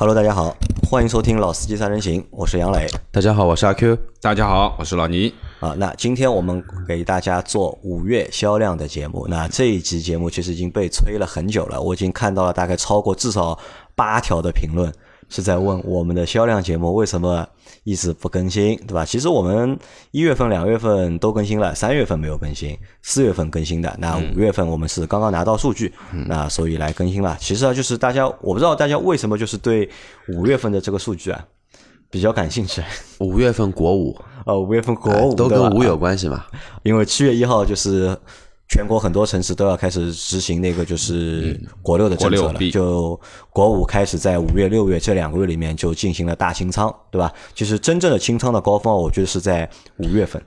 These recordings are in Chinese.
Hello，大家好，欢迎收听《老司机三人行》，我是杨磊。大家好，我是阿 Q。大家好，我是老倪。啊，那今天我们给大家做五月销量的节目。那这一期节目其实已经被催了很久了，我已经看到了大概超过至少八条的评论。是在问我们的销量节目为什么一直不更新，对吧？其实我们一月份、两月份都更新了，三月份没有更新，四月份更新的。那五月份我们是刚刚拿到数据，那所以来更新了。其实啊，就是大家，我不知道大家为什么就是对五月份的这个数据啊比较感兴趣。五月份国五，呃，五月份国五都跟五有关系嘛？因为七月一号就是。全国很多城市都要开始执行那个就是国六的政策了，就国五开始在五月、六月这两个月里面就进行了大清仓，对吧？其实真正的清仓的高峰，我觉得是在五月份，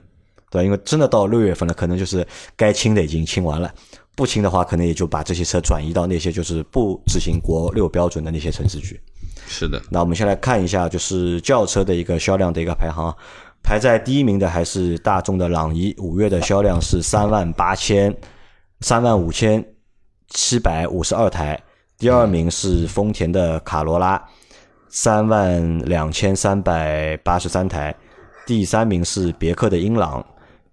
对吧？因为真的到六月份了，可能就是该清的已经清完了，不清的话，可能也就把这些车转移到那些就是不执行国六标准的那些城市去。是的，那我们先来看一下，就是轿车的一个销量的一个排行。排在第一名的还是大众的朗逸，五月的销量是三万八千三万五千七百五十二台。第二名是丰田的卡罗拉，三万两千三百八十三台。第三名是别克的英朗，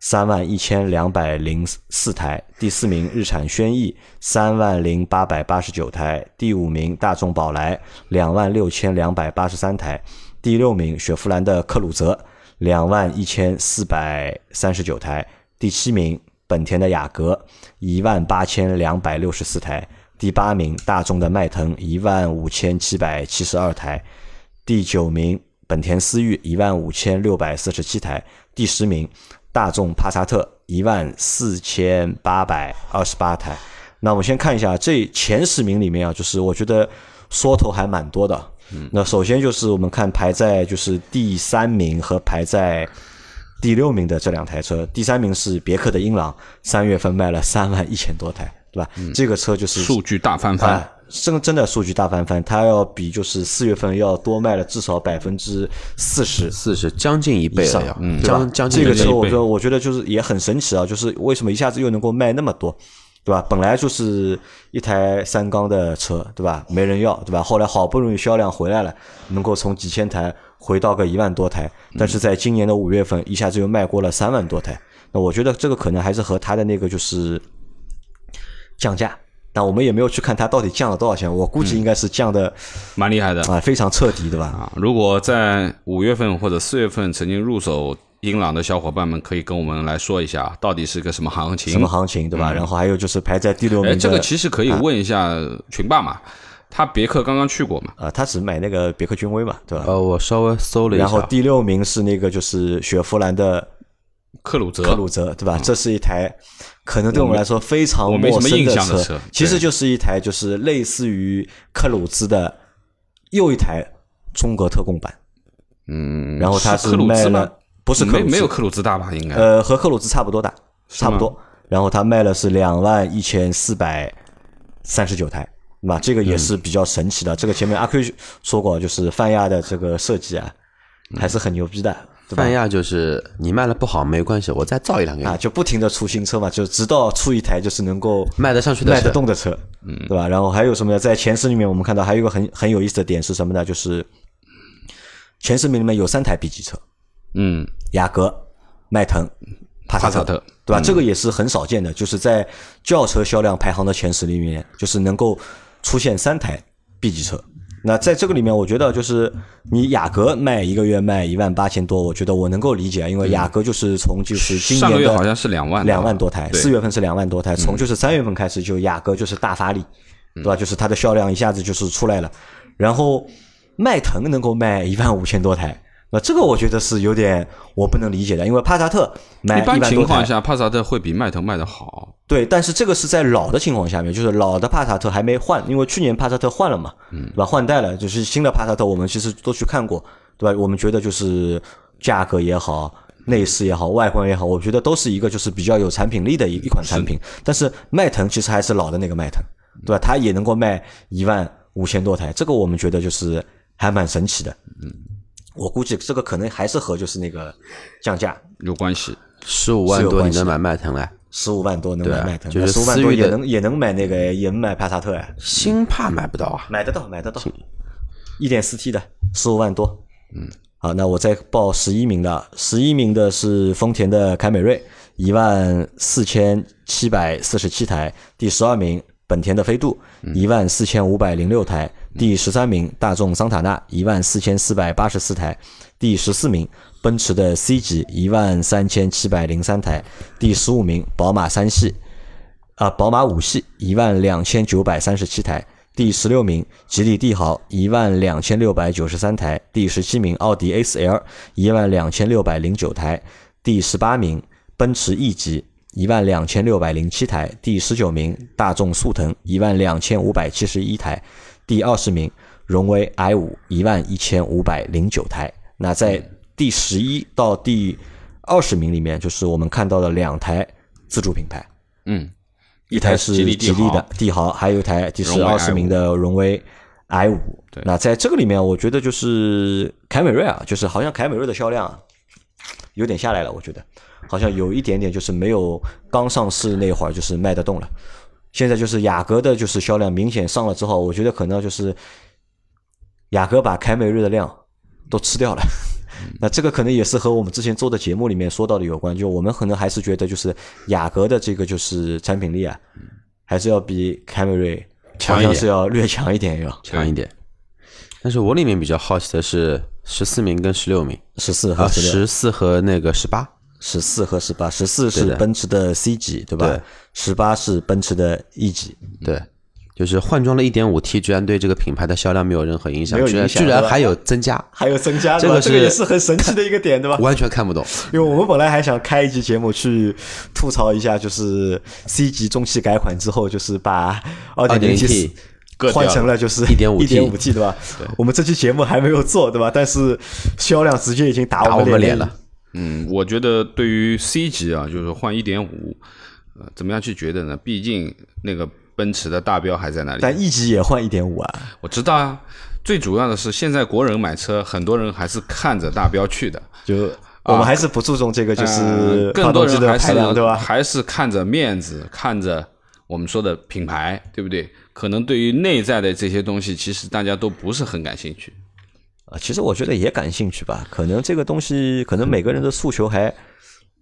三万一千两百零四台。第四名日产轩逸，三万零八百八十九台。第五名大众宝来，两万六千两百八十三台。第六名雪佛兰的克鲁泽。两万一千四百三十九台，第七名本田的雅阁一万八千两百六十四台，第八名大众的迈腾一万五千七百七十二台，第九名本田思域一万五千六百四十七台，第十名大众帕萨特一万四千八百二十八台。那我们先看一下这前十名里面啊，就是我觉得缩头还蛮多的。那首先就是我们看排在就是第三名和排在第六名的这两台车，第三名是别克的英朗，三月份卖了三万一千多台，对吧？这个车就是数据大翻番，真真的数据大翻番，它要比就是四月份要多卖了至少百分之四十，四十将近一倍了，嗯，将将近这个车，我说我觉得就是也很神奇啊，就是为什么一下子又能够卖那么多？对吧？本来就是一台三缸的车，对吧？没人要，对吧？后来好不容易销量回来了，能够从几千台回到个一万多台，但是在今年的五月份一下子又卖过了三万多台。那我觉得这个可能还是和它的那个就是降价，但我们也没有去看它到底降了多少钱。我估计应该是降的蛮厉害的啊，非常彻底，对吧？啊，如果在五月份或者四月份曾经入手。英朗的小伙伴们可以跟我们来说一下，到底是个什么行情？什么行情，对吧？然后还有就是排在第六名。哎，这个其实可以问一下群霸嘛，他别克刚刚去过嘛？啊，他只买那个别克君威嘛，对吧？呃，我稍微搜了一下。然后第六名是那个就是雪佛兰的克鲁泽，克鲁泽，对吧？这是一台可能对我们来说非常陌生的车，其实就是一台就是类似于克鲁兹的又一台中国特供版。嗯，然后它是卖了。不是没没有克鲁兹大吧？应该呃和克鲁兹差不多大，差不多。然后它卖了是两万一千四百三十九台，那这个也是比较神奇的。这个前面阿 Q 说过，就是泛亚的这个设计啊，还是很牛逼的。泛亚就是你卖了不好没关系，我再造一辆给你啊，就不停的出新车嘛，就直到出一台就是能够卖得上去、卖得动的车，嗯，对吧？然后还有什么呢？在前十里面，我们看到还有一个很很有意思的点是什么呢？就是前十名里面有三台 B 级车。嗯，雅阁、迈腾、帕萨特，对吧？这个也是很少见的，就是在轿车销量排行的前十里面，就是能够出现三台 B 级车。那在这个里面，我觉得就是你雅阁卖一个月卖一万八千多，我觉得我能够理解，因为雅阁就是从就是今年上个月好像是两万两万多台，四月份是两万多台，从就是三月份开始就雅阁就是大发力，对吧？就是它的销量一下子就是出来了，然后迈腾能够卖一万五千多台。那这个我觉得是有点我不能理解的，因为帕萨特卖一般情况下，帕萨特会比迈腾卖的好。对，但是这个是在老的情况下面，就是老的帕萨特还没换，因为去年帕萨特换了嘛，嗯对吧？换代了，就是新的帕萨特，我们其实都去看过，对吧？我们觉得就是价格也好，内饰也好，外观也好，我觉得都是一个就是比较有产品力的一一款产品。但是迈腾其实还是老的那个迈腾，对吧？它也能够卖一万五千多台，这个我们觉得就是还蛮神奇的，嗯。我估计这个可能还是和就是那个降价有关系，十五万多你能买迈腾嘞？十五万多能买迈腾，就是十五万多也能也能买那个也能买帕萨特哎。新帕买不到啊？买得到，买得到。一点四 T 的，十五万多。嗯，好，那我再报十一名的，十一名的是丰田的凯美瑞，一万四千七百四十七台。第十二名，本田的飞度，一万四千五百零六台。第十三名，大众桑塔纳，一万四千四百八十四台。第十四名，奔驰的 C 级，一万三千七百零三台。第十五名，宝马三系，啊，宝马五系，一万两千九百三十七台。第十六名，吉利帝豪，一万两千六百九十三台。第十七名，奥迪 A4L，一万两千六百零九台。第十八名，奔驰 E 级，一万两千六百零七台。第十九名，大众速腾，一万两千五百七十一台。第二十名，荣威 i 五一万一千五百零九台。那在第十一到第二十名里面，就是我们看到的两台自主品牌，嗯，一台是吉利的帝豪，还有一台第荣威十二十名的荣威 i 五。那在这个里面，我觉得就是凯美瑞啊，就是好像凯美瑞的销量啊有点下来了，我觉得好像有一点点就是没有刚上市那会儿就是卖得动了。现在就是雅阁的，就是销量明显上了之后，我觉得可能就是雅阁把凯美瑞的量都吃掉了。那这个可能也是和我们之前做的节目里面说到的有关，就我们可能还是觉得就是雅阁的这个就是产品力啊，还是要比凯美瑞好像强一点是要略强一点要强一点。但是我里面比较好奇的是十四名跟十六名。十四和十四和那个十八，十四和十八，十四是奔驰的 C 级对吧对？十八是奔驰的 E 级，对，就是换装了一点五 T，居然对这个品牌的销量没有任何影响，居然居然还有增加，还有增加对吧？这个这个也是很神奇的一个点对吧？完全看不懂。因为我们本来还想开一期节目去吐槽一下，就是 C 级中期改款之后，就是把二点零 2.0T T 换成了就是 1.5T 一点五 T 对吧？我们这期节目还没有做对吧？但是销量直接已经打打我们脸们脸了。嗯，我觉得对于 C 级啊，就是换一点五，呃，怎么样去觉得呢？毕竟那个奔驰的大标还在那里。但 E 级也换一点五啊，我知道啊，最主要的是现在国人买车，很多人还是看着大标去的，就我们还是不注重这个就是呃更多人还是对吧？还是看着面子，看着我们说的品牌，对不对？可能对于内在的这些东西，其实大家都不是很感兴趣。啊，其实我觉得也感兴趣吧，可能这个东西可能每个人的诉求还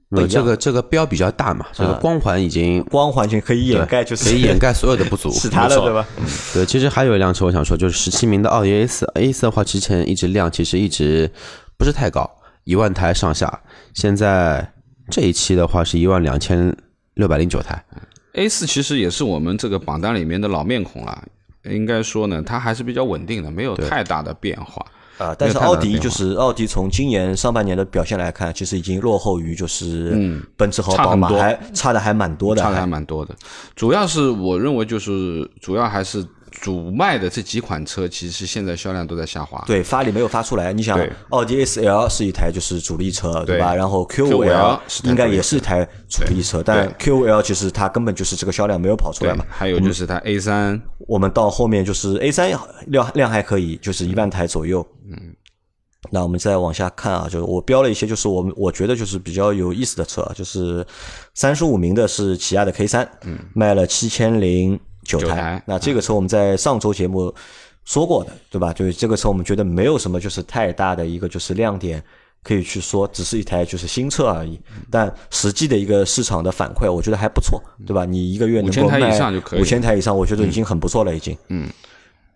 没有这个这个标比较大嘛，这个光环已经光环境可以掩盖，就是可以掩盖所有的不足。是他的对吧？对，其实还有一辆车我想说，就是十七名的奥迪 A 四，A 四的话之前一直量其实一直不是太高，一万台上下，现在这一期的话是一万两千六百零九台。A 四其实也是我们这个榜单里面的老面孔了，应该说呢，它还是比较稳定的，没有太大的变化。啊，但是奥迪就是奥迪，从今年上半年的表现来看，其实已经落后于就是嗯奔驰和宝马还差的还蛮多的，差的还还蛮多的。主要是我认为就是主要还是主卖的这几款车，其实现在销量都在下滑。对发力没有发出来。你想，奥迪 A 4 L 是一台就是主力车，对对吧？然后 Q 5 Q5L L 应该也是一台主力车，但 Q 5 L 其实它根本就是这个销量没有跑出来嘛。还有就是它 A 三，我们到后面就是 A 三量量还可以，就是一万台左右。嗯，那我们再往下看啊，就是我标了一些，就是我们我觉得就是比较有意思的车啊，就是三十五名的是起亚的 K 三，嗯，卖了七千零九台台。那这个车我们在上周节目说过的，对吧？就是这个车我们觉得没有什么就是太大的一个就是亮点。可以去说，只是一台就是新车而已，但实际的一个市场的反馈，我觉得还不错，对吧？你一个月能够5000台以卖上就可以五千台以上，我觉得已经很不错了，已经。嗯，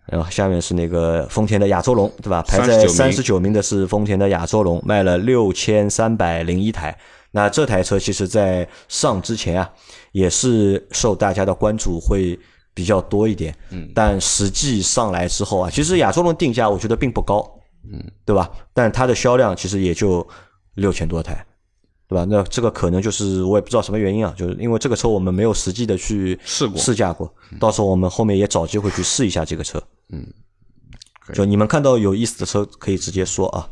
然后下面是那个丰田的亚洲龙，对吧？排在三十九名的是丰田的亚洲龙，卖了六千三百零一台。那这台车其实在上之前啊，也是受大家的关注会比较多一点。嗯，但实际上来之后啊，其实亚洲龙定价我觉得并不高，嗯，对吧？但它的销量其实也就六千多台。对吧？那这个可能就是我也不知道什么原因啊，就是因为这个车我们没有实际的去试过试驾过，到时候我们后面也找机会去试一下这个车。嗯就你们看到有意思的车可以直接说啊。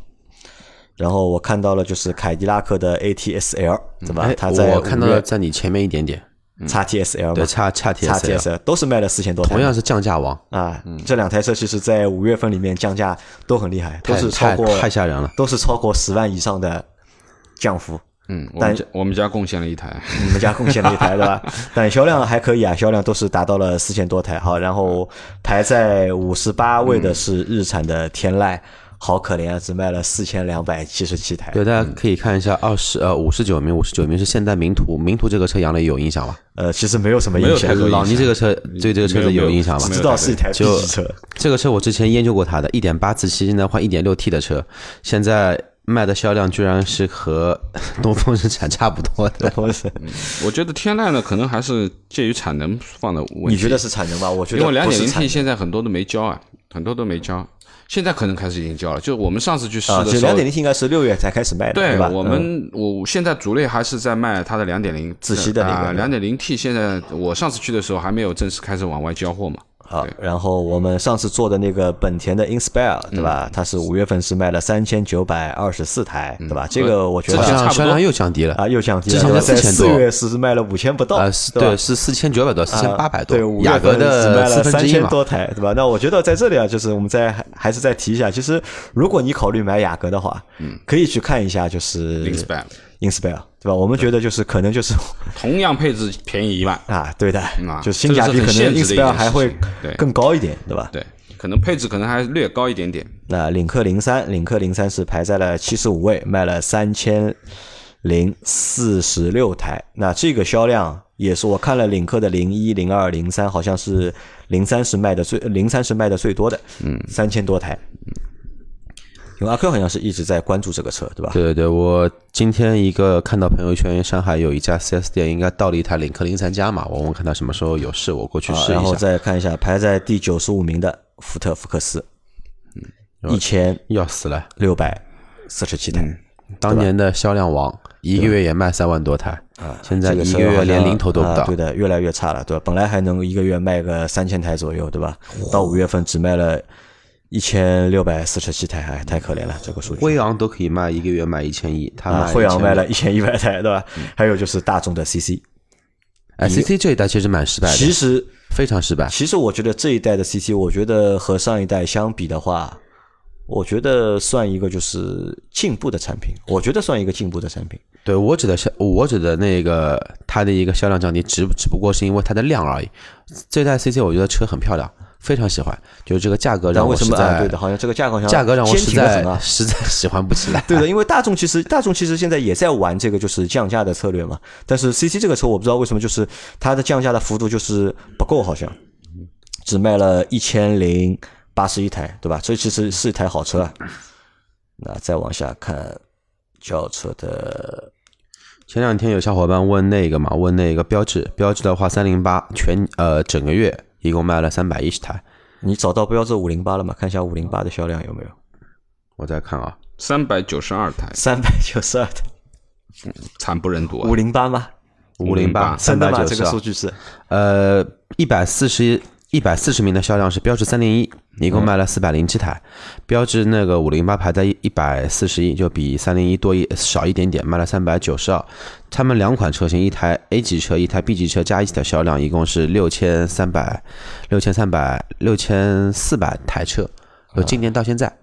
然后我看到了就是凯迪拉克的 ATS-L，对吧？哎它在我看到了在你前面一点点，叉 TSL 对，嘛，叉叉 T 叉 S L，TSL 都是卖了四千多台，同样是降价王，啊，这两台车其实在五月份里面降价都很厉害，都是超过太太吓人了。都是超过十万以上的降幅。嗯，我但们我们家贡献了一台，你们家贡献了一台 对吧？但销量还可以啊，销量都是达到了四千多台。好，然后排在五十八位的是日产的天籁，好可怜啊，只卖了四千两百七十七台。对，大家可以看一下二十呃五十九名，五十九名是现代名图，名图这个车杨磊有印象吗？呃，其实没有什么影响老倪这个车对这个车子有有印象吗没？知道是一台 B 级车，这个车我之前研究过它的，一点八自吸，现在换一点六 T 的车，现在卖的销量居然是和 东风日产差不多的。我觉得天籁呢，可能还是介于产能放的问题。你觉得是产能吧？我觉得因为两点零 T 现在很多都没交啊，很多都没交，现在可能开始已经交了。就我们上次去试啊，的时候两，点零 T 应该是六月才开始卖的，吧？对我嗯们我现在主力还是在卖它的两点零自吸的那个两点零 T，现在我上次去的时候还没有正式开始往外交货嘛。好，然后我们上次做的那个本田的 Inspire，对嗯吧？它是五月份是卖了三千九百二十四台，对吧？这个我觉得之前差不多。销量又降低了。啊又降低了，之前对吧？在是4000多。四月是卖了五千不到，啊，是对，是四千九百多，四千八百多啊对，五，雅阁月份只卖的四了三千。多台，对吧？那我觉得在这里啊，就是我们再还还是再提一下，其实如果你考虑买雅阁的话，嗯，可以去看一下，就是 Inspire Inspire，对吧？我们觉得就是可能就是同样配置便宜一万，啊，对的啊，就性价比可能 Inspire 还会更高一点，对吧？对，可能配置可能还略高一点点。那领克零三，领克零三是排在了七十五位，卖了三千零四十六台。那这个销量也是我看了领克的零一、零二、零三，好像是零三是卖的最零三是卖的最多的，嗯，三千多台。因为阿 Q 好像是一直在关注这个车，对吧？对对对，我今天一个看到朋友圈，上海有一家 4S 店，应该到了一台领克零三加嘛，我问看他什么时候有事，我过去啊然后试一下。再看一下排在第九十五名的福特福克斯，一千要死了，六百四十七台。当年的销量王，一个月也卖三万多台啊，现在一个月连零头都不到啊对。的，越来越差了，对吧？本来还能一个月卖个三千台左右，对吧？到五月份只卖了一千六百四十七台，哎，太可怜了，这个数据。辉昂都可以卖一个月卖一千一，他辉昂卖了1500一千一百台，对吧？还有就是大众的 CC，哎，CC 这一代其实蛮失败的，其实非常失败。其实我觉得这一代的 CC，我觉得和上一代相比的话，我觉得算一个就是进步的产品，我觉得算一个进步的产品。对我指的销，我指的那个它的一个销量降低，只只不过是因为它的量而已。这代 CC 我觉得车很漂亮，非常喜欢，就是这个价格？让我实在对的，好像这个价格好像价格让我实在。实在喜欢不起来。对的，因为大众其实大众其实现在也在玩这个就是降价的策略嘛，但是 CC 这个车我不知道为什么就是它的降价的幅度就是不够，好像只卖了一千零八十一台，对吧？所以其实是一台好车啊。那再往下看轿车的前两天有小伙伴问那个嘛，问那个标志，标志的话三零八全呃整个月一共卖了三百一十台。你找到标致五零八了吗？看一下五零八的销量有没有？我再看啊，三百九十二台，三百九十二台，惨不忍睹啊五！零八吗？五零八三真的吗？这百九十二，个数据是呃一百四十一百四十名的销量是标致三零一，一共卖了四百零七台，标致那个五零八排在一百四十一，就比三零一多一少一点点，卖了三百九十二。他们两款车型，一台 A 级车，一台 B 级车加一起的销量一共是六千三百六千三百六千四百台车，就今年到现在。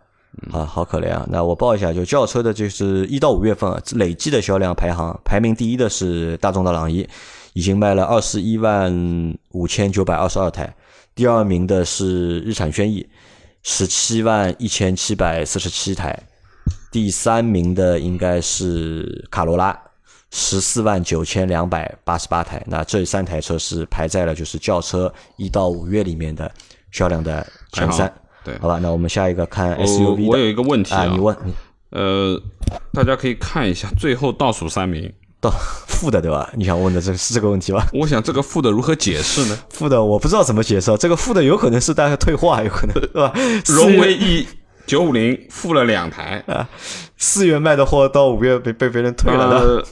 啊，好可怜啊！那我报一下，就轿车的，就是一到五月份啊累计的销量排行，排名第一的是大众的朗逸，已经卖了二十一万五千九百二十二台，第二名的是日产轩逸，十七万一千七百四十七台，第三名的应该是卡罗拉，十四万九千两百八十八台。那这三台车是排在了就是轿车一到五月里面的销量的前三。对好吧，那我们下一个看 SUV 的。我有一个问题啊，啊，你问你呃，大家可以看一下最后倒数三名，到 负的对吧？你想问的这是这个问题吧？我想这个负的如何解释呢？负的我不知道怎么解释啊，这个负的有可能是大家退化，有可能对吧？荣威 E 九五零负了两台，四月卖的货到五月被被别人退了的。呃，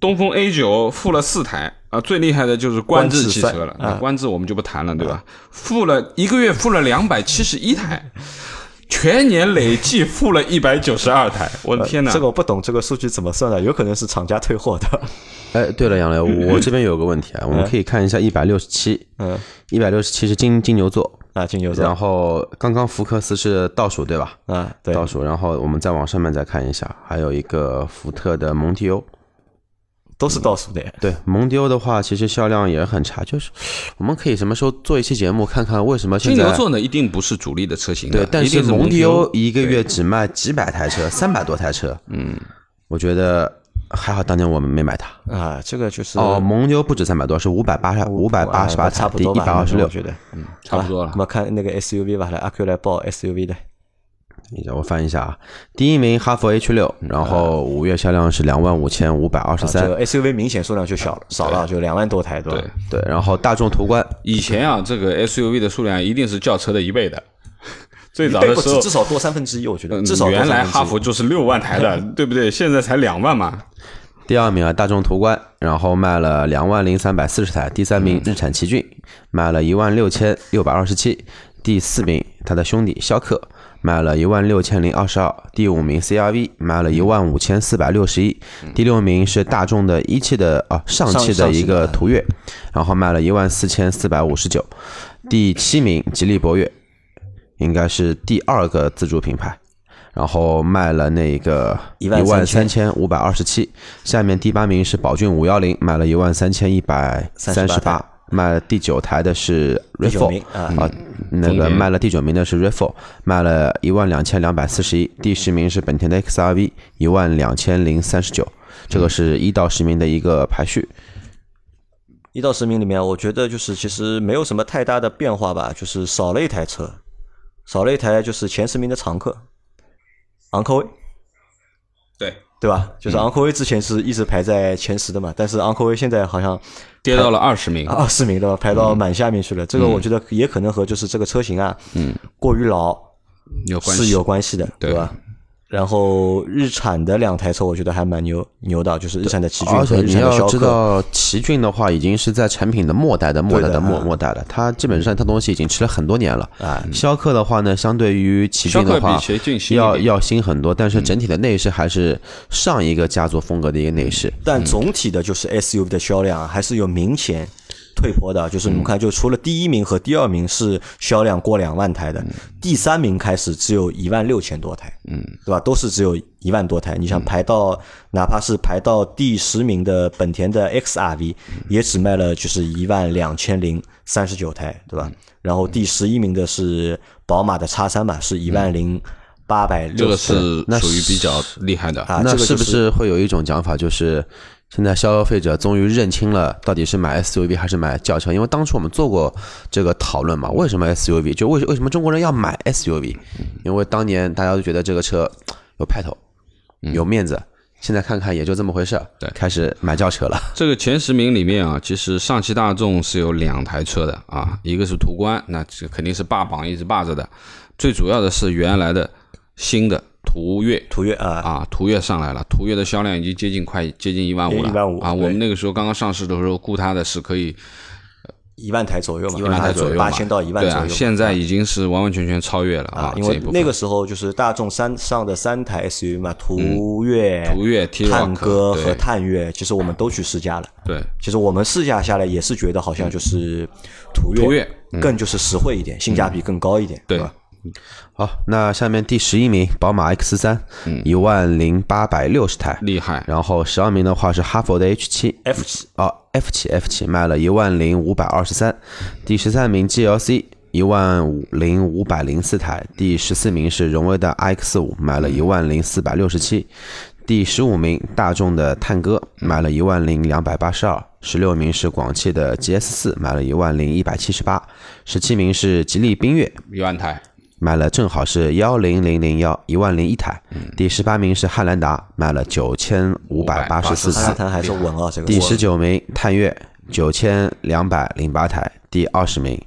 东风 A 九负了四台啊，最厉害的就是观致汽车了。观致啊那观致我们就不谈了，对吧？负了一个月负了两百七十一台，全年累计付了一百九十二台。我的天哪！这个我不懂，这个数据怎么算的？有可能是厂家退货的。哎，对了，杨磊，我 这边有个问题啊，我们可以看一下一百六十七，嗯，一百六十七是金金牛座，啊，金牛座然后刚刚福克斯是倒数对吧？啊，对，倒数，然后我们再往上面再看一下，还有一个福特的蒙迪欧。都是倒数的。对蒙迪欧的话，其实销量也很差，就是我们可以什么时候做一期节目，看看为什么现在金牛座呢，一定不是主力的车型的，对，但是蒙迪迪欧一个月只卖几百台车，三百多台车，嗯，我觉得还好，当年我们没买它。啊，这个就是哦，蒙迪欧不止三百多，是五百八十五百八十八台差，不第多吧，一百二十六我。觉得，嗯，差不多了我。们看那个 SUV 吧，来阿 Q 来报 SUV 的，我翻一下啊，第一名哈弗 H 六，然后五月销量是两万五千五百二十三，啊这个 SUV 明显数量就小了，少了，就两万多台，对吧？对，然后大众途观以前啊，这个 SUV 的数量一定是轿车的一倍的。最早的时候至至少多三分之一，我觉得嗯至少原来哈弗就是六万台的，对不对？现在才两万嘛。第二名啊，大众途观，然后卖了两万零三百四十台。第三名日产奇骏卖了一万六千六百二十七。第四名他的兄弟逍客卖了一万六千零二十二。第五名 CRV 卖了一万五千四百六十一。第六名是大众的一汽的啊上汽的一个途岳，然后卖了一万四千四百五十九。第七名吉利博越应该是第二个自主品牌。然后卖了那个一万13,000三千五百二十七，下面第八名是宝骏五幺零，卖了一万三千一百三十38八，卖了第九台的是第九 Rav4 名啊。啊，那个卖了第九名的是 Rav4，卖了一万两千两百四十一，第十名是本田的 XRV，一万两千零三十九，这个是一到十名的一个排序。一到十名里面，我觉得就是其实没有什么太大的变化吧，就是少了一台车，少了一台就是前十名的常客，昂科威，对，吧？就是昂科威之前是一直排在前十的嘛，但是昂科威现在好像跌到了二十名。二十名的排到满下面去了。这个我觉得也可能和就是这个车型啊，嗯，过于老有关系是有关系的，对对吧？然后日产的两台车，我觉得还蛮牛牛的，就是日产的奇骏而且和日你要产的逍客。知道，奇骏的话已经是在产品的末代的末代的末末代了，它基本上它东西已经吃了很多年了。啊，逍客的话呢，相对于奇骏的话要要新很多，但是整体的内饰还是上一个家族风格的一个内饰。但总体的就是 SUV 的销量啊，还是有明显退坡的。就是你们看，就除了第一名和第二名是销量过两万台的，第三名开始只有一万六千多台，嗯，对吧？都是只有一万多台。你想排到，哪怕是排到第十名的本田的 XRV，也只卖了就是一万两千零三十九台，对吧？然后第十一名的是宝马的叉三吧，是一万零八百这个六十是属于比较厉害的。啊，那这个是不是会有一种讲法，就是现在消费者终于认清了到底是买 SUV 还是买轿车？因为当初我们做过这个讨论嘛，为什么 SUV？就为为什么中国人要买 SUV？因为当年大家都觉得这个车有派头，有面子。现在看看也就这么回事儿，对开始买轿车了。这个前十名里面啊，其实上汽大众是有两台车的啊，一个是途观，那这肯定是霸榜一直霸着的。最主要的是原来的新的途岳途岳啊，啊，途岳上来了，途岳的销量已经接近快接近一万五了，15000啊！我们那个时候刚刚上市的时候，估它的是可以一万台左右嘛，一万台左右嘛，八千到一万对啊，左右。现在已经是完完全全超越了啊，因为那个时候就是大众三上的三台 SUV 嘛，途岳、途岳、探歌和探岳，其实我们都去试驾了。对其实我们试驾下来也是觉得好像就是途岳，途岳更就是实惠一点，性价比更高一点，对吧？好，那下面第十一名，宝马 X 三，一万零八百六十台。厉害，然后十二名的话是哈佛的 H 七。F 七。哦，F 七 F 七卖了一万零五百二十三，第十三名 GLC 一万五零五百零四台，第十四名是荣威的 iX 五买了一万零四百六十七，第十五名大众的探歌买了一万零两百八十二，十六名是广汽的 GS 四买了一万零一百七十八，十七名是吉利缤越一万台，买了正好是幺零零零幺一万零一台，第十八名是汉兰达卖了九千五百八十四584台还是稳啊，这个第十九名探岳九千两百零八台，第二十名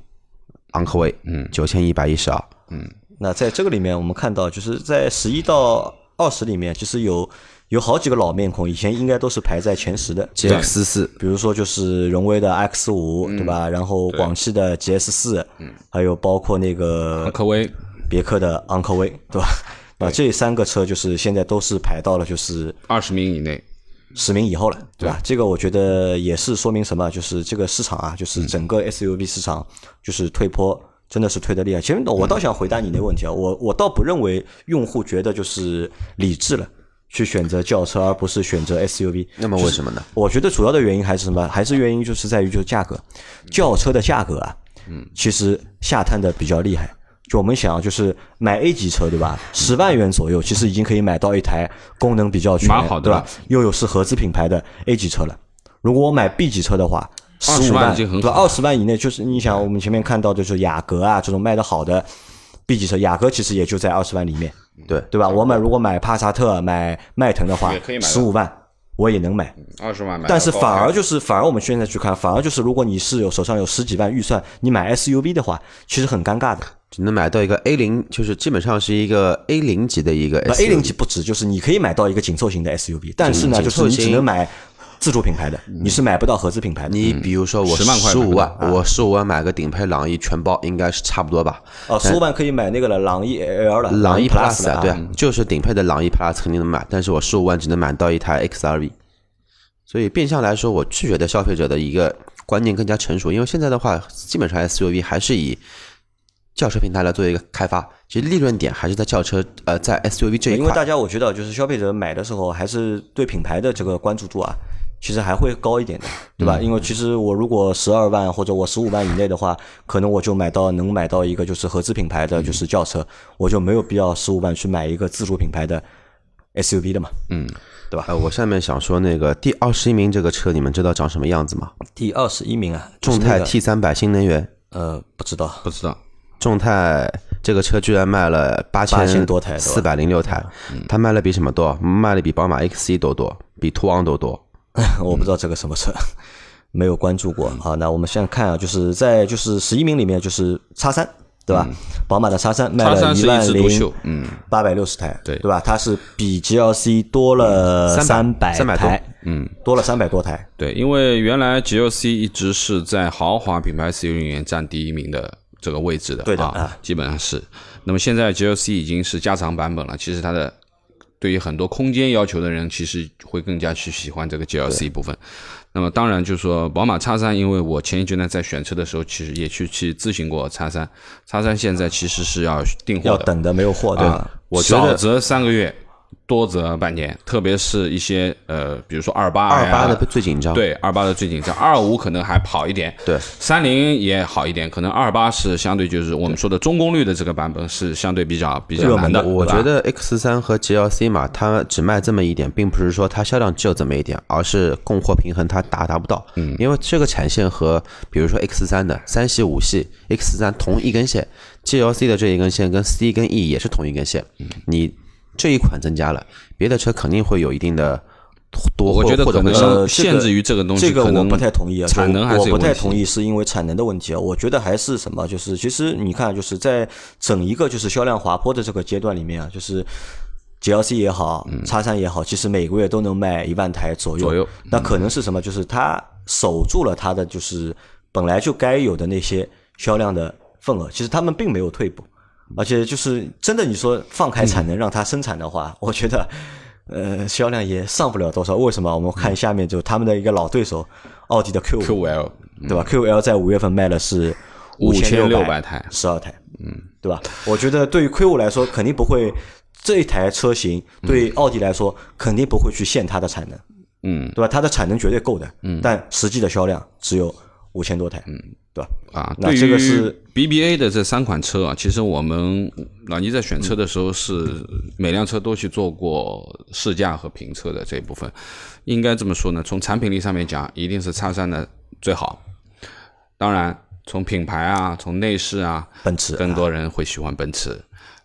昂科威嗯。九千一百一十二。嗯，那在这个里面，我们看到就是在十一到二十里面，其实有有好几个老面孔，以前应该都是排在前十的。GX 四比如说就是荣威的 X 五、对吧？然后广汽的 GS 四、还有包括那个昂科威别克的昂科威，对吧？啊，这三个车就是现在都是排到了就是二十名以内，十名以后了，对吧？这个我觉得也是说明什么？就是这个市场啊，就是整个 SUV 市场就是退坡真的是退的厉害。其实我倒想回答你那个问题啊，我我倒不认为用户觉得就是理智了，去选择轿车而不是选择 SUV。那么为什么呢？我觉得主要的原因还是什么？还是原因就是在于就是价格，轿车的价格啊，嗯，其实下探的比较厉害。就我们想，就是买 A 级车对吧？十万元左右，其实已经可以买到一台功能比较全，蛮好的对吧？又有是合资品牌的 A 级车了。如果我买 B 级车的话，十20五万万已经很对吧？好二十万以内，就是你想我们前面看到就是雅阁啊这种卖的好的 B 级车，雅阁其实也就在二十万里面，对，对吧？我买如果买帕萨特、买迈腾的话也可以，买到十五万我也能买。二十万买但是反而就是，反而我们现在去看，反而就是，如果你是有手上有十几万预算，你买 SUV 的话，其实很尴尬的。只能买到一个 A 零，就是基本上是一个 A 零级的一个 SUV。A 零级不止，就是你可以买到一个紧凑型的 SUV，但是呢，就是你只能买自主品牌的，你是买不到合资品牌的。你比如说我10万块十五万，我十五万买个顶配朗逸全包，应该是差不多吧？哦，十五万可以买那个了，朗逸 L 了，朗逸 Plus Plus 啊，对啊，，就是顶配的朗逸 Plus 肯定能买，但是我十五万只能买到一台 XRV，所以变相来说，我拒绝的消费者的一个观念更加成熟，因为现在的话，基本上 SUV 还是以轿车平台来做一个开发，其实利润点还是在轿车呃在 SUV 这一块。因为大家我觉得就是消费者买的时候，还是对品牌的这个关注度啊，其实还会高一点的，对嗯吧？因为其实我如果十二万或者我十五万以内的话，可能我就买到能买到一个就是合资品牌的就是轿车，我就没有必要十五万去买一个自主品牌的 SUV 的嘛。嗯，对吧呃，我下面想说那个第二十一名这个车，你们知道长什么样子吗？第二十一名啊，就是众泰那个 T 三百新能源。呃不知道，不知道，众泰这个车居然卖了八8000多台四百零六台，它卖了比什么多？卖了比宝马 X 一都多，比途昂都多。我不知道这个什么车，没有关注过。好，那我们现在看啊，就是在就是十一名里面就是叉三，对吧？宝马的叉三卖了一万零，嗯，八百六十台，对对吧？它是比 GLC 多了三百三百300台，嗯，多了三百多台。对，因为原来 GLC 一直是在豪华品牌 SUV 里面占第一名的这个位置的，啊对的啊，基本上是。那么现在 GLC 已经是加长版本了，其实它的对于很多空间要求的人，其实会更加去喜欢这个 GLC 部分。那么当然就是说，宝马叉三，因为我前一阶段在选车的时候，其实也去去咨询过叉三，叉三现在其实是要订货的，要等的没有货，对吧？啊，我觉得少则三个月，多则半年，特别是一些呃，比如说二八二八的最紧张，对，二八的最紧张，二五可能还好一点，对，三零也好一点，可能二八是相对就是我们说的中功率的这个版本是相对比较比较热门的难的，我觉得 X 三和 GLC 嘛，它只卖这么一点，并不是说它销量只有这么一点，而是供货平衡它达达不到。嗯，因为这个产线和比如说 X 三的三系、五系 X 三同一根线，GLC 的这一根线跟 C 跟 E 也是同一根线，你这一款增加了，别的车肯定会有一定的多或我觉得可能限制于这个东西，这个我不太同意啊，产能还我是有问题不太同意，是因为产能的问题啊。我觉得还是什么，就是其实你看，就是在整一个就是销量滑坡的这个阶段里面啊，就是 GLC 也好，叉三也好，其实每个月都能卖一万台左右。左右那可能是什么？就是它守住了它的就是本来就该有的那些销量的份额，其实他们并没有退步。而且就是真的，你说放开产能让它生产的话，我觉得，呃，销量也上不了多少。为什么？我们看下面就他们的一个老对手，奥迪的 Q，Q 五，L 对吧？Q L 在五月份卖的是五千六百台十二台，嗯，对吧？我觉得对于 Q 五来说，肯定不会这一台车型对奥迪来说肯定不会去限它的产能，嗯对吧？它的产能绝对够的，嗯，但实际的销量只有五千多台，嗯，对吧？啊，那这个是 BBA 的这三款车啊，其实我们老倪在选车的时候是每辆车都去做过试驾和评测的这一部分。应该这么说呢，从产品力上面讲，一定是叉三的最好。当然，从品牌啊，从内饰啊，奔驰更多人会喜欢奔驰。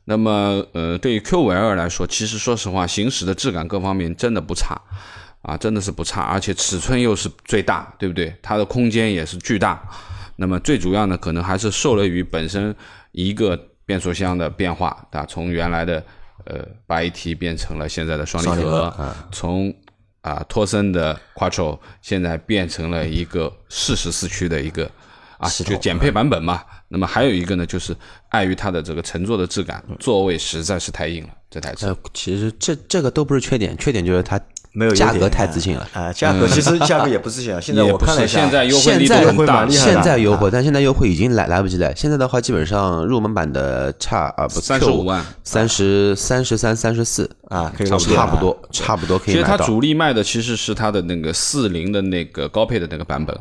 那么，呃，对于 Q 五 L 来说，其实说实话，行驶的质感各方面真的不差，啊，真的是不差，而且尺寸又是最大，对不对？它的空间也是巨大。那么最主要呢，可能还是受了于本身一个变速箱的变化，啊？从原来的呃八 AT 变成了现在的双离合合，从啊托森的 Quattro 现在变成了一个适时四驱的一个啊，就减配版本嘛。那么还有一个呢，就是碍于它的这个乘坐的质感，座位实在是太硬了，这台车呃，其实这这个都不是缺点，缺点就是它没有价格太自信了。啊，价格其实价格也不自信啊。现在也不是，我看了一下，现在优惠力度在很大蛮厉害的现在优惠，啊但现在优惠已经来来不及了。现在的话，基本上入门版的差啊不三十五万，三十三十三、三十四啊可以差不多差不多，差不多可其实它。主力卖的其实是它的那个四零的那个高配的那个版本，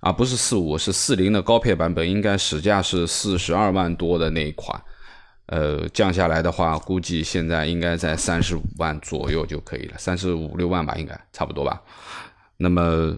啊，不是四五，是四零的高配版本，应该实价是四十二万多的那一款。呃，降下来的话，估计现在应该在三十五万左右就可以了，三十五六万吧，应该差不多吧。那么，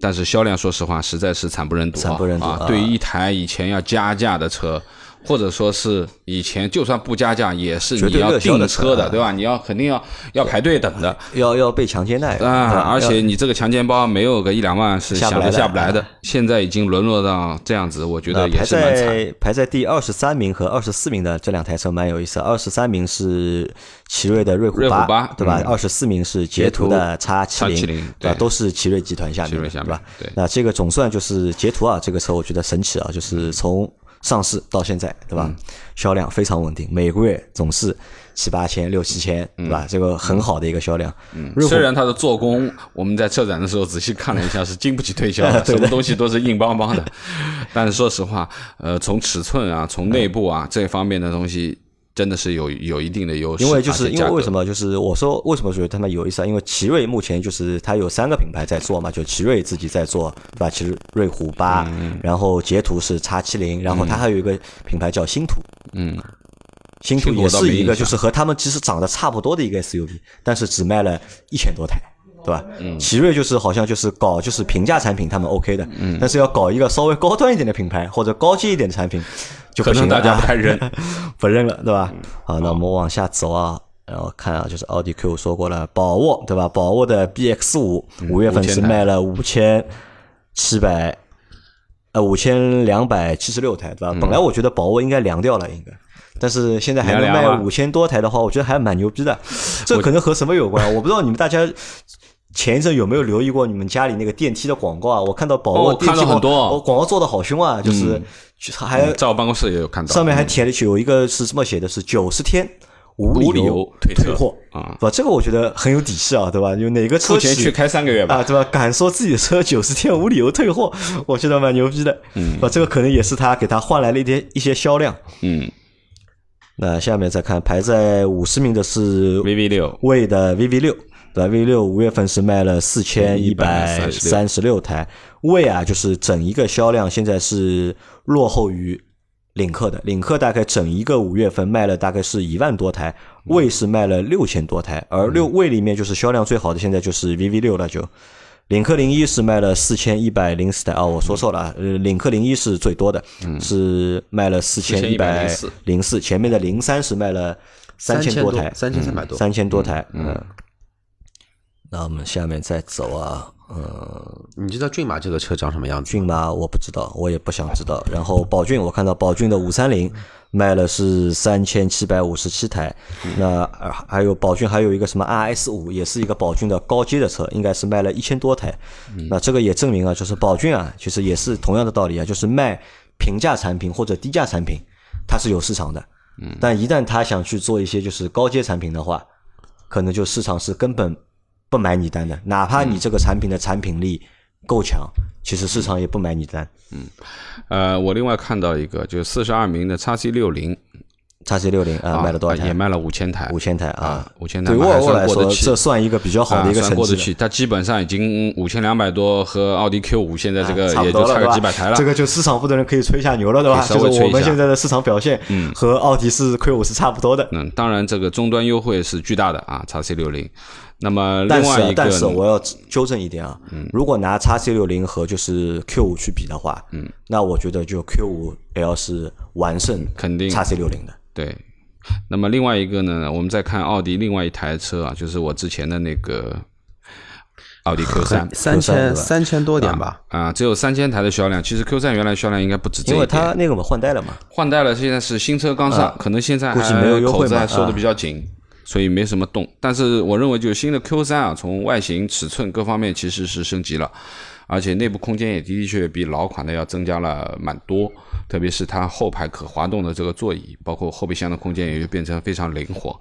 但是销量说实话，实在是惨不忍睹啊！惨不忍睹啊！啊对于一台以前要加价的车，或者说是以前就算不加价，也是你要订车的，啊对吧？你要肯定要要排队等的。要要被强奸的啊，而且你这个强奸包没有个一两万是想都下不来的下不来的，现在已经沦落到这样子，我觉得也是蛮惨。在排在第二十三名和二十四名的这两台车蛮有意思。二十三名是奇瑞的瑞虎八对吧？嗯二十四名是捷途的叉七叉70对吧？都是奇瑞集团下面的，对吧？对那这个总算就是捷途啊，这个车我觉得神奇啊，就是从上市到现在，对吧？嗯销量非常稳定，每个月总是七八千、六七千，对吧？这个很好的一个销量。嗯虽然它的做工，我们在车展的时候仔细看了一下，是经不起推销的 什么东西都是硬邦邦的。但是说实话，呃，从尺寸啊，从内部啊这方面的东西，真的是有有一定的优势。因为就是因为为什么？就是我说为什么觉得他们有意思啊？因为奇瑞目前就是它有三个品牌在做嘛，就奇瑞自己在做，对吧？奇瑞虎八，嗯然后捷途是叉七零，然后它还有一个品牌叫星途，嗯，星途也是一个就是和他们其实长得差不多的一个 SUV，但是只卖了一千多台。对吧？嗯奇瑞就是好像就是搞就是平价产品，他们 OK 的，嗯但是要搞一个稍微高端一点的品牌或者高阶一点的产品，就不可能大家不太认。不认了，对吧？嗯好，那我们往下走啊，然后看啊，就是奥迪 Q 说过了，宝沃对吧？宝沃的 BX 五五月份是卖了五千七百呃五千两百七十六台，对吧？本来我觉得宝沃应该凉掉了，应该。但是现在还能卖五千多台的话，我觉得还蛮牛逼的。这可能和什么有关？我不知道你们大家前一阵有没有留意过你们家里那个电梯的广告啊？我看到宝沃哦电梯很多哦广告做的好凶啊，就是还在我办公室也有看到，上面还贴了去有一个是这么写的，是九十天无无理由由退货啊对吧？这个我觉得很有底气啊，对吧？就哪个车企去开三个月吧。啊，对吧？敢说自己的车九十天无理由退货，我觉得蛮牛逼的。嗯，吧，这个可能也是他给他换来了一点一些销量。嗯那下面再看排在五十名的是，VV 六魏的 VV 六，对吧？VV 六五月份是卖了四千一百三十六台，魏啊，就是整一个销量现在是落后于领克的，领克大概整一个五月份卖了大概是一万多台，魏是卖了六千多台，而六魏里面就是销量最好的现在就是 VV 六了就。领克零一是卖了四千一百零四台啊，我说错了啊，呃，领克零一是最多的，是卖了四千一百零四，前面的零三是卖了三千多台，三千三百多，三千多台，嗯。那我们下面再走啊，嗯，你知道骏马这个车长什么样子？骏马我不知道，我也不想知道。然后宝骏，我看到宝骏的五三零卖了是三千七百五十七台，那呃还有宝骏还有一个什么 RS 五，也是一个宝骏的高阶的车，应该是卖了一千多台。那这个也证明啊，就是宝骏啊，其实也是同样的道理啊，就是卖平价产品或者低价产品，它是有市场的。但一旦他想去做一些就是高阶产品的话，可能就市场是根本不买你单的，哪怕你这个产品的产品力够强，其实市场也不买你单。嗯呃，我另外看到一个，就是四十二名的叉 C 六零叉 C 六零啊，卖了多少台？也卖了五千台，五千台啊啊，五千台对沃尔沃来说，这算一个比较好的一个成绩了。过得去，它基本上已经五千两百多，和奥迪 Q 五现在这个也就差个几百台了。这个就市场负责人可以吹一下牛了，对吧？就是我们现在的市场表现，嗯和奥迪是 Q 五是差不多的。嗯，当然这个终端优惠是巨大的啊，叉 C 六零。那么但是啊另外一个，但是我要纠正一点啊，嗯。如果拿叉 C 六零和就是 Q 五去比的话，嗯，那我觉得就 Q 五 L 是完胜肯定。叉 C 六零的。对，那么另外一个呢，我们再看奥迪另外一台车啊，就是我之前的那个奥迪 Q 三。三千三千多点吧。啊，只有三千台的销量。其实 Q 三原来销量应该不止这因为，它那个嘛换代了嘛，换代了，现在是新车刚上，可能现在估计还没有优惠嘛口子还收的啊比较紧。所以没什么动，但是我认为就是新的 Q 三啊，从外形、尺寸各方面其实是升级了，而且内部空间也的的确确比老款的要增加了蛮多特别是它后排可滑动的这个座椅，包括后备箱的空间也就变成非常灵活。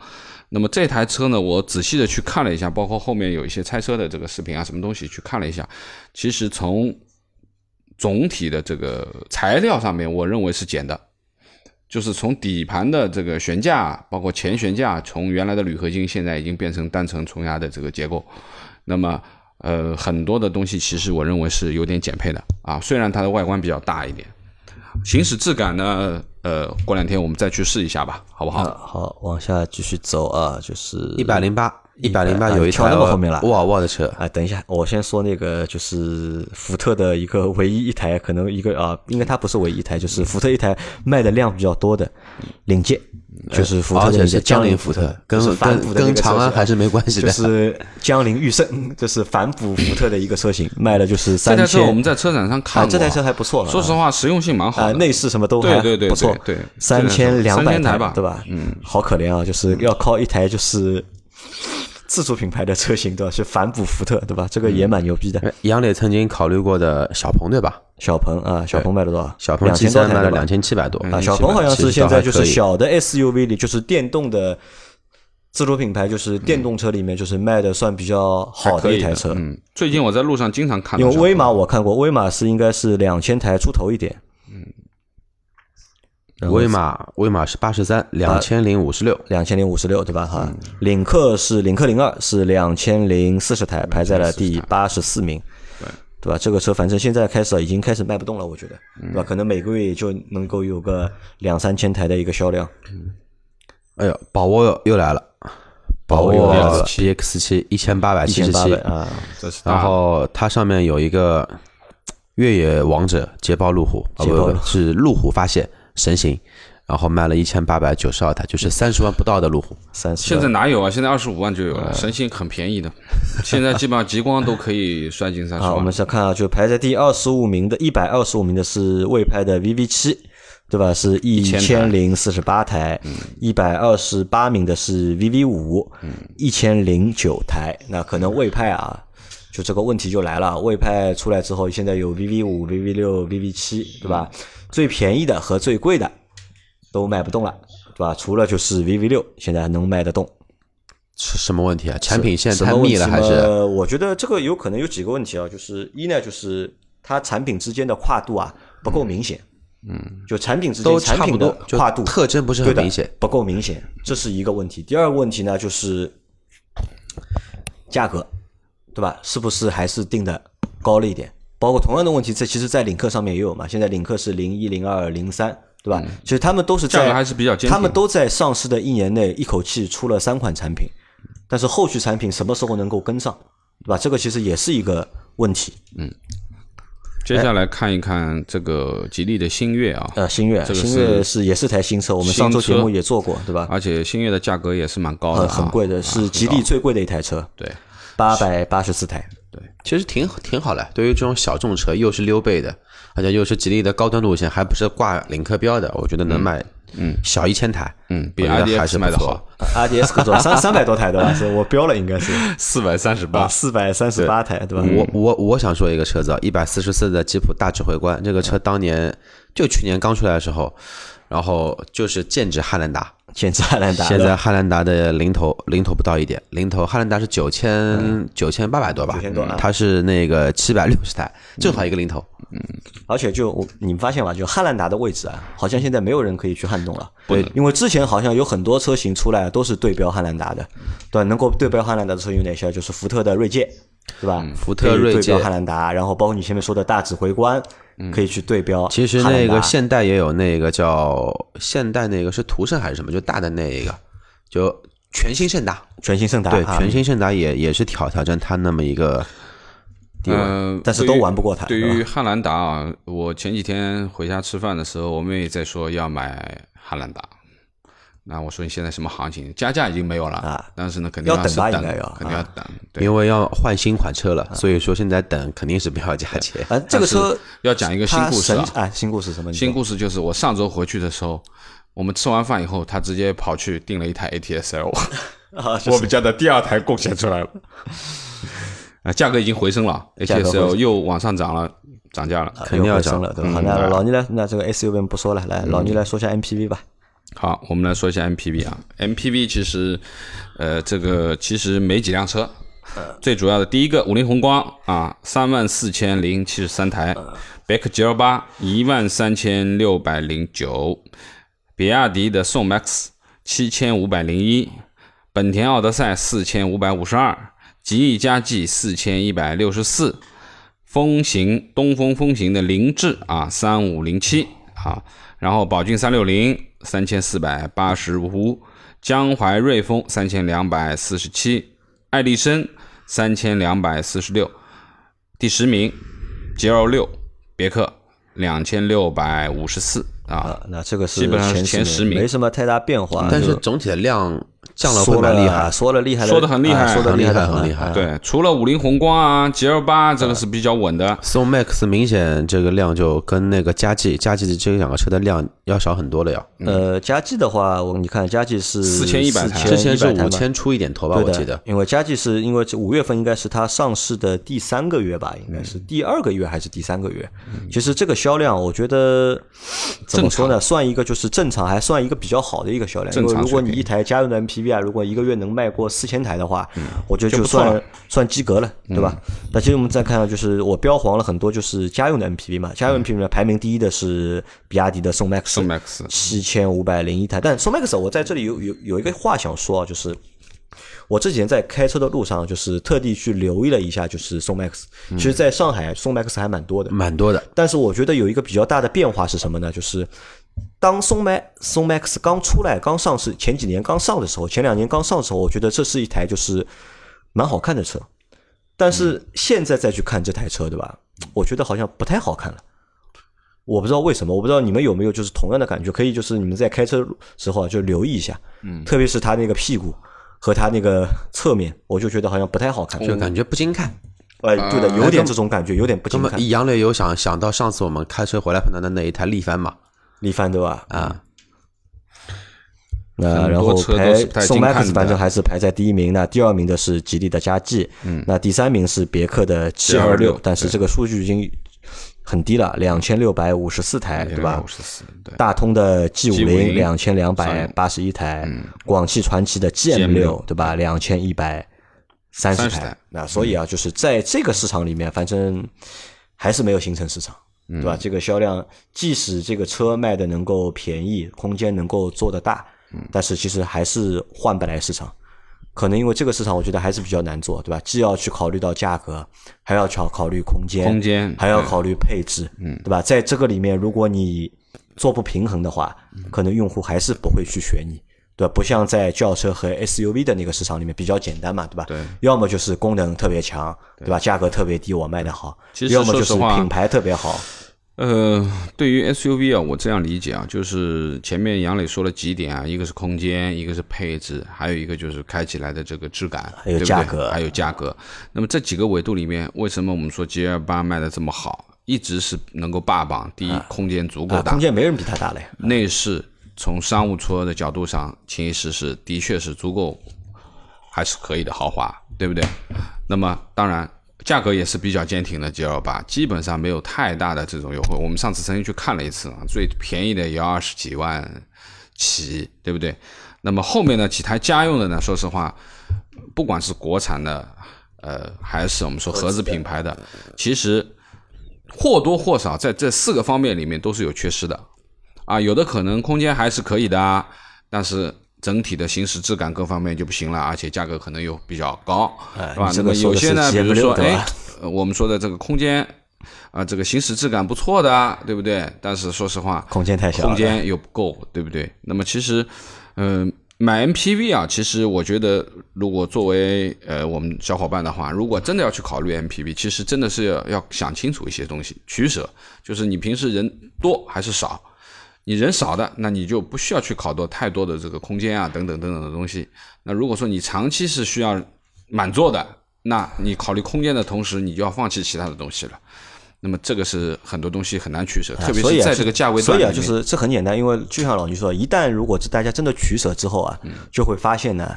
那么这台车呢，我仔细的去看了一下，包括后面有一些拆车的这个视频啊，什么东西去看了一下，其实从总体的这个材料上面，我认为是减的，就是从底盘的这个悬架，包括前悬架，从原来的铝合金，现在已经变成单层冲压的这个结构。那么，呃，很多的东西其实我认为是有点减配的啊，虽然它的外观比较大一点，行驶质感呢，呃，过两天我们再去试一下吧，好不好？好，往下继续走啊，就是一百零八，一百零八有一跳台那么后面了沃尔沃的车，啊，等一下，我先说那个，就是福特的一个唯一一台，可能一个啊，应该它不是唯一一台，就是福特一台卖的量比较多的领界，就是福特的江铃铃福特，跟跟跟长安还是没关系的就的。是江铃驭胜，就是反哺福特的一个车型，卖了就是三这三台车我们，在车展上看啊，过，这台车还不错，说实话实用性蛮好啊，内饰什么都还对对对不错，对对三千两百3000台吧对吧？嗯，好可怜啊，就是要靠一台就是自主品牌的车型，对吧？去反哺福特，对吧？这个也蛮牛逼的。哎杨磊曾经考虑过的小鹏，对吧？小鹏啊，小鹏卖了多少？小鹏两 G 千多台对吧三卖了两千七百多啊，小鹏好像是现在就是小的 SUV 里，就是电动的自主品牌，就是电动车里面就是卖的算比较好的一台车。嗯，最近我在路上经常看到，因为威马我看过，威马是应该是两千台出头一点。威马威马是八十三，两千零五十六。两千零五十六对吧？哈，嗯领克是领克零二是两千零四十台，排在了第八十四名，对对吧？这个车反正现在开始啊已经开始卖不动了，我觉得，嗯对吧？可能每个月也就能够有个两三千台的一个销量。哎呦，宝沃又又来了，宝沃 BX 七一千八百七十七啊，然后它上面有一个越野王者捷豹路虎，是路虎发现神行，然后卖了一千八百九十二台，就是三十万不到的路虎。三十。现在哪有啊？现在二十五万就有呃了，神行很便宜的，现在基本上极光都可以摔进三十万，我们。先看啊，就排在第二十五名的，一百二十五名的是魏派的 VV 七，对吧？是一千零四十八台，一百二十八名的是 VV 五，一千零九台。那可能魏派啊，就这个问题就来了，魏派出来之后，现在有 VV 五、VV 六、VV 七，对吧？最便宜的和最贵的都卖不动了，对吧？除了就是 VV 六现在能卖得动。是什么问题啊？产品线什太密了，还是呃我觉得这个有可能有几个问题啊，就是一呢，就是它产品之间的跨度啊不够明显，嗯，就产品之间都产品的差不多，跨度特征不是很明显。不够明显，这是一个问题。第二个问题呢，就是价格，对吧？是不是还是定的高了一点？包括同样的问题，在其实，在领克上面也有嘛。现在领克是零一、零二、零三，对吧？其实他们都是在价格还是比较坚他们都在上市的一年内一口气出了三款产品，但是后续产品什么时候能够跟上，对吧？这个其实也是一个问题。嗯接下来看一看这个吉利的星越啊，呃，星越，这个星越是也是台新车，我们上周节目也做过，对吧？而且星越的价格也是蛮高的很啊，很贵的，啊是吉利最贵的一台车，对。八百八十四台。其实挺挺好的，对于这种小众车，又是溜背的，而且又是吉利的高端路线，还不是挂领克标的，我觉得能卖嗯小一千台，嗯，比我觉得还是卖的好。R D S 多少三三百多台对吧？是我标了，应该是。四百三十啊，八，四百三十八台对。吧？我我我想说一个车子，一百四十四的吉普大指挥官，这个车当年就去年刚出来的时候，然后就是剑指汉兰达，简直汉兰达。现在汉兰达的零头零头不到一点，零头汉兰达是九千九千八百多吧，9000多啊它是那个七百六十台，正好一个零头。嗯而且就我你们发现吧，就汉兰达的位置啊，好像现在没有人可以去撼动了。对，因为之前好像有很多车型出来都是对标汉兰达的，对，能够对标汉兰达的车有哪些？就是福特的锐界，对吧？福特锐界对标汉兰达，然后包括你前面说的大指挥官，可以去对标。其实那个现代也有那个叫现代那个是途胜还是什么，就大的那一个，就全新胜达，全新胜达，对，啊全新胜达也也是挑挑战它那么一个地位。嗯，但是都玩不过它对于汉兰达啊，我前几天回家吃饭的时候，我们也在说要买汉兰达。那我说你现在什么行情？加价已经没有了啊但是呢，肯定要等是等吧应该要啊肯定要等。对，因为要换新款车了，所以说现在等肯定是不要加钱。啊，这个车要讲一个新故事啊。啊，新故事什么？新故事就是我上周回去的时候，我们吃完饭以后，他直接跑去订了一台 ATS-L，啊，我们家的第二台贡献出来了。啊，价格已经回升了价格回，ATS-L 又往上涨了涨价了。肯定要涨了，对吧？好，那老倪来，那这个 SUV 不说了，来，老倪来说一下 MPV 吧。好，我们来说一下 MPV 啊，MPV 其实，呃，这个其实没几辆车，最主要的第一个五菱宏光啊，三万四千零七十三台，别克 GL 八一万三千六百零九，比亚迪的宋 MAX 七千五百零一，本田奥德赛四千五百五十二，吉利嘉际四千一百六十四，风行东风风行的凌志啊三五零七啊，然后宝骏三六零三千四百八十五，江淮瑞风三千两百四十七，爱力绅三千两百四十六，第十名 GL 六别克两千六百五十四啊啊，，那这个是基本上前十名没什么太大变化。但是总体的量降了会蛮厉害，说了厉害的，说的很厉害啊说的很厉害很厉害啊。对，除了五菱宏光啊、GL 八这个是比较稳的，宋 MAX 明显这个量就跟那个佳绩、佳绩的这两个车的量要少很多了呀。呃，佳绩的话，我你看佳绩是四千一百台之前是4100台嘛。五千出一点头吧，我记得。因为佳绩是因为这五月份应该是它上市的第三个月吧，应该是第二个月还是第三个月？其实这个销量，我觉得怎么说呢，算一个就是正常，还算一个比较好的一个销量。因为如果你一台家用的 MPV 啊，如果一个月能卖过四千台的话，我觉得就算算及格了，对吧？那其实我们再看到，就是我标黄了很多，就是家用的 MPV 嘛，家用 MPV 呢排名第一的是比亚迪的宋 MAX，七千五百零一台。但宋 MAX 我在这里有有有一个话想说啊，就是我这几天在开车的路上，就是特地去留意了一下，就是宋 MAX。其实，在上海宋 MAX 还蛮多的，蛮多的，但是我觉得有一个比较大的变化是什么呢？就是当宋 Max 宋 Max 刚出来、刚上市，前几年刚上的时候，前两年刚上的时候，我觉得这是一台就是蛮好看的车。但是现在再去看这台车，对吧？我觉得好像不太好看了。我不知道为什么，我不知道你们有没有就是同样的感觉，可以就是你们在开车时候啊，就留意一下，嗯，特别是它那个屁股和它那个侧面，我就觉得好像不太好看，就感觉不经看。哎，对的，有点这种感觉，有点不经看。那么杨磊有想想到上次我们开车回来碰到的那一台力帆嘛？力帆对吧？啊，那然后排宋 MAX 的反正还是排在第一名，那第二名的是吉利的嘉际，嗯，那第三名是别克的七二六但是这个数据已经很低了，两千六百五十四台，对吧五？十四，对，大通的 G 五零 G50 两千两百八十一台，广汽传祺的 GM 六 GM6 对吧？两千一百三十30台台。那所以啊，就是在这个市场里面，反正还是没有形成市场，对吧？这个销量，即使这个车卖的能够便宜，空间能够做得大，但是其实还是换不来市场。可能因为这个市场，我觉得还是比较难做，对吧？既要去考虑到价格，还要考考虑空间，空间还要考虑配置，嗯，对吧？在这个里面，如果你做不平衡的话，可能用户还是不会去选你，对吧？不像在轿车和 SUV 的那个市场里面比较简单嘛，对吧？对要么就是功能特别强，对吧？价格特别低，我卖的好；要么就是品牌特别好。呃，对于 SUV 啊，我这样理解啊，就是前面杨磊说了几点啊，一个是空间，一个是配置，还有一个就是开起来的这个质感，还有价格还有价格。那么这几个维度里面，为什么我们说 G L 八卖的这么好，一直是能够霸榜？第一，空间足够啊，大空，间没人比它大了呀。内饰从商务车的角度上，其实是的确是足够，还是可以的豪华，对不对？那么当然价格也是比较坚挺的 G L 八，基本上没有太大的这种优惠。我们上次曾经去看了一次啊，最便宜的也要二十几万起，对不对？那么后面呢，几台家用的呢，说实话，不管是国产的，呃，还是我们说合资品牌的，其实或多或少在这四个方面里面都是有缺失的。啊，有的可能空间还是可以的啊，但是整体的行驶质感各方面就不行了，而且价格可能又比较高，是吧？那么有些呢，比如说，哎，呃我们说的这个空间啊，这个行驶质感不错的啊，对不对？但是说实话，空间太小空间又不够，对不对？那么其实，嗯、买 MPV 啊，其实我觉得，如果作为呃我们小伙伴的话，如果真的要去考虑 MPV，其实真的是要要想清楚一些东西，取舍，就是你平时人多还是少。你人少的，那你就不需要去考虑太多的这个空间啊，等等等等的东西。那如果说你长期是需要满座的，那你考虑空间的同时，你就要放弃其他的东西了。那么这个是很多东西很难取舍，特别是在这个价位所以啊。就是这很简单，因为就像老倪说，一旦如果大家真的取舍之后啊，就会发现呢，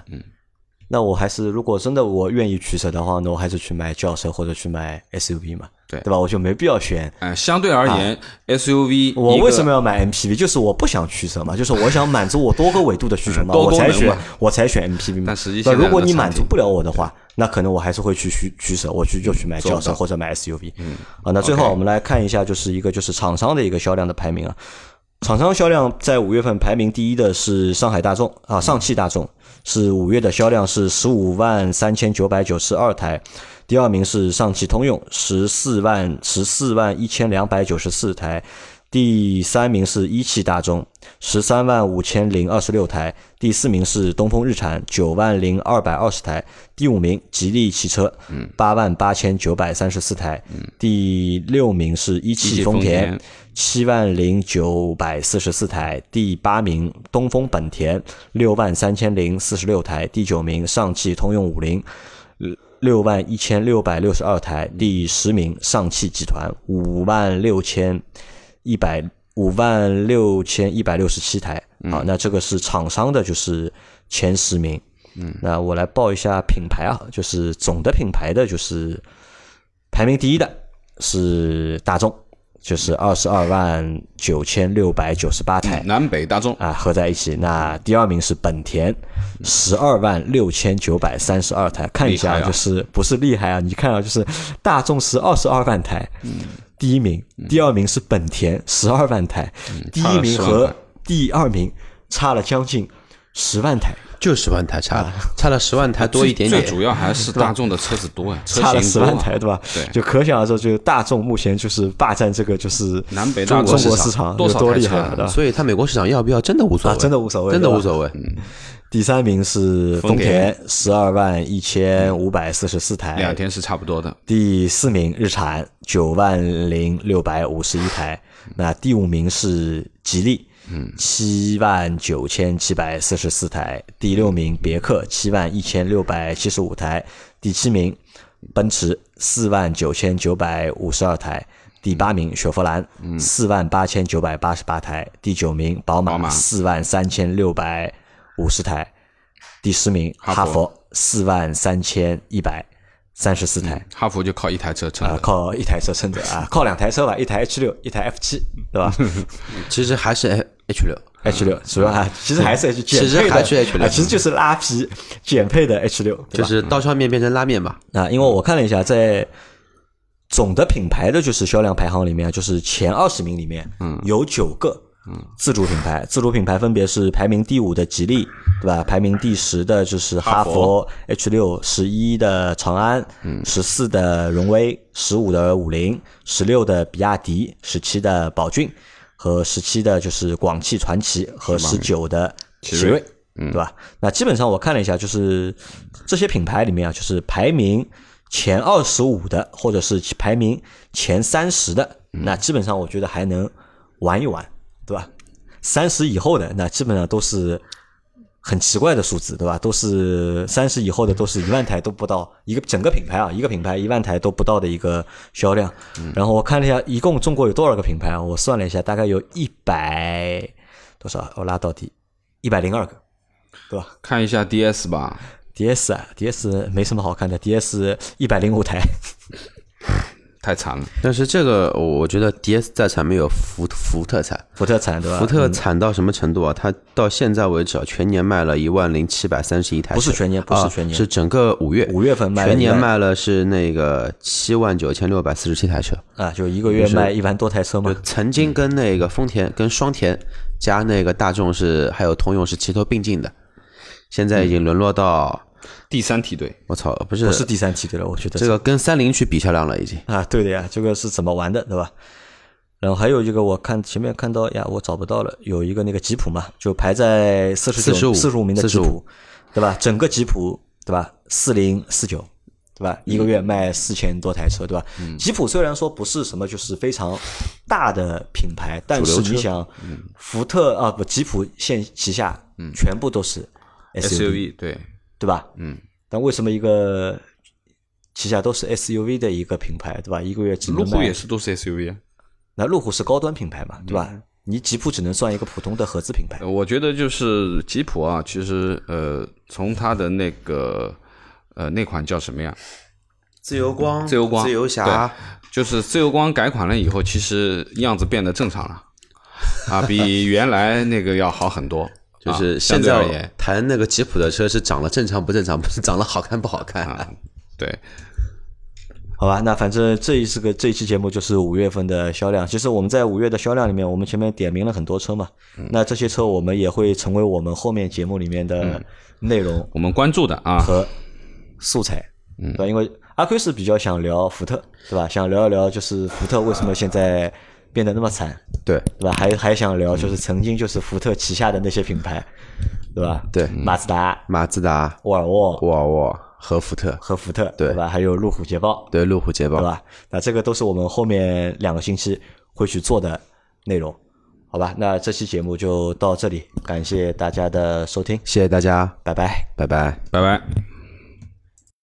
那我还是如果真的我愿意取舍的话，那我还是去买轿车或者去买 SUV 嘛，对对吧？我就没必要选。哎，相对而言，SUV 我为什么要买 MPV？就是我不想取舍嘛，就是我想满足我多个维度的需求嘛，嗯我才选我才选 MPV 嘛。但实际对现在如果你满足不了我的话，那可能我还是会去取取舍，我去就去买轿车或者买 SUV。嗯，啊，那最后我们来看一下，就是一个就是厂商的一个销量的排名啊。厂商销量在五月份排名第一的是上海大众啊，上汽大众。是五月的销量是十五万三千九百九十二台，第二名是上汽通用十四万十四万一千两百九十四台，第三名是一汽大众十三万五千零二十六台，第四名是东风日产九万零二百二十台，第五名吉利汽车八万八千九百三十四台，第六名是一一汽汽丰田七万零九百四十四台，第八名东风本田六万三千零四十六台，第九名上汽通用五菱六万一千六百六十二台，第十名上汽集团五万六千一百五万六千一百六十七台。好，那这个是厂商的，就是前十名。嗯，那我来报一下品牌啊，就是总的品牌的就是排名第一的是大众，就是二十二万九千六百九十八台。南北大众啊，合在一起。那第二名是本田，十二万六千九百三十二台。看一下，就是不是厉害啊？你看啊，就是大众是二十二万台，第一名，第二名是本田十二万台，第差了10万一名和第二名差了将近十万台，就十万台差了，差了十万台多一点点。最主要还是大众的车子多呀，差了十万台，对吧？对。就可想而知，就大众目前就是霸占这个就是南北中大中国市场有多厉害了，所以它美国市场要不要真的无所谓，啊真的无所谓。真的无所谓。第三名是丰丰田，十二万一千五百四十四台，两天是差不多的。第四名日产九万零六百五十一台，那第五名是吉利，嗯，七万九千七百四十四台，第六名别克七万一千六百七十五台，第七名奔驰四万九千九百五十二台。第八名雪佛兰，四万八千九百八十八台；第九名宝马，四万三千六百五十台；第十名哈佛，四万三千一百三十四台。哈弗就靠一台车撑啊，的，靠一台车撑着啊，靠两台车吧，一台 H 六，一台 F 七，对吧 其实还是 H 六，？H 六主要啊，其实还是 H 减其实，还是 H 六啊其实就是拉皮减配的 H 六，就是刀削面变成拉面嘛。啊，因为我看了一下，在总的品牌的就是销量排行里面，就是前二十名里面，嗯，有九个。嗯，自主品牌，自主品牌分别是排名第五的吉利，对吧？排名第十的就是哈哈佛。佛 H 六，十一的长安，嗯，十四的荣威，十五的五菱，十六的比亚迪，十七的宝骏，和十七的就是广汽传祺和十九的奇瑞，对吧？那基本上我看了一下，就是这些品牌里面啊，就是排名前二十五的，或者是排名前三十的，那基本上我觉得还能玩一玩，对吧？三十以后的，那基本上都是很奇怪的数字，对吧？都是三十以后的，都是一万台都不到，一个整个品牌啊，一个品牌一万台都不到的一个销量。然后我看了一下，一共中国有多少个品牌啊？我算了一下，大概有一百多少？我拉到底一百零二个，对吧？看一下 DS 吧，DS 啊，DS 没什么好看的，DS 一百零五台，太惨了。但是这个我我觉得 DS 再惨没有福福特惨，福特惨对吧？福特惨到什么程度啊？它到现在为止啊，全年卖了一万零七百三十一台，不是全年不是啊全年是整个五月五月份卖了全年卖了是那个七万九千六百四十七台车。啊，就一个月卖一万多台车嘛就。曾经跟那个丰田、跟双田加那个大众是还有通用是齐头并进的，现在已经沦落到第三梯队，我操，不是不是第三梯队了，我觉得这个跟三菱去比销量了，已经。啊，对的呀，这个是怎么玩的，对吧？然后还有一个，我看前面看到呀，我找不到了，有一个那个吉普嘛，就排在四十九、45四十五名的吉普，对吧？整个吉普，对吧？四零四九，对吧？一个月卖四千多台车，对吧？吉普虽然说不是什么就是非常大的品牌，但是你想，福特啊不，吉普现旗下全部都是 SUV 对，对吧？嗯，但为什么一个旗下都是 SUV 的一个品牌，对吧？一个月只能路虎也是都是 SUV 啊。那路虎是高端品牌嘛，对吧？你吉普只能算一个普通的合资品牌。呃我觉得就是吉普啊，其实呃，从它的那个呃那款叫什么呀？自由光、自由光自由侠，就是自由光改款了以后，其实样子变得正常了，啊，比原来那个要好很多。就是啊现在而言，谈那个吉普的车是长得正常不正常，不是长得好看不好看。啊，对，好吧，那反正这一次个这一期节目就是五月份的销量。其实我们在五月的销量里面，我们前面点名了很多车嘛，那这些车我们也会成为我们后面节目里面的内容我们关注的啊，和素材，对吧？因为阿奎是比较想聊福特，对吧？想聊一聊就是福特为什么现在变得那么惨，对对吧？还还想聊就是曾经就是福特旗下的那些品牌，对吧？对马自达、马自达、沃尔沃沃尔沃和福特，和福特，对吧？还有路虎捷豹，对路虎捷豹，对吧？那这个都是我们后面两个星期会去做的内容，好吧？那这期节目就到这里，感谢大家的收听，谢谢大家，拜拜。拜拜。拜拜。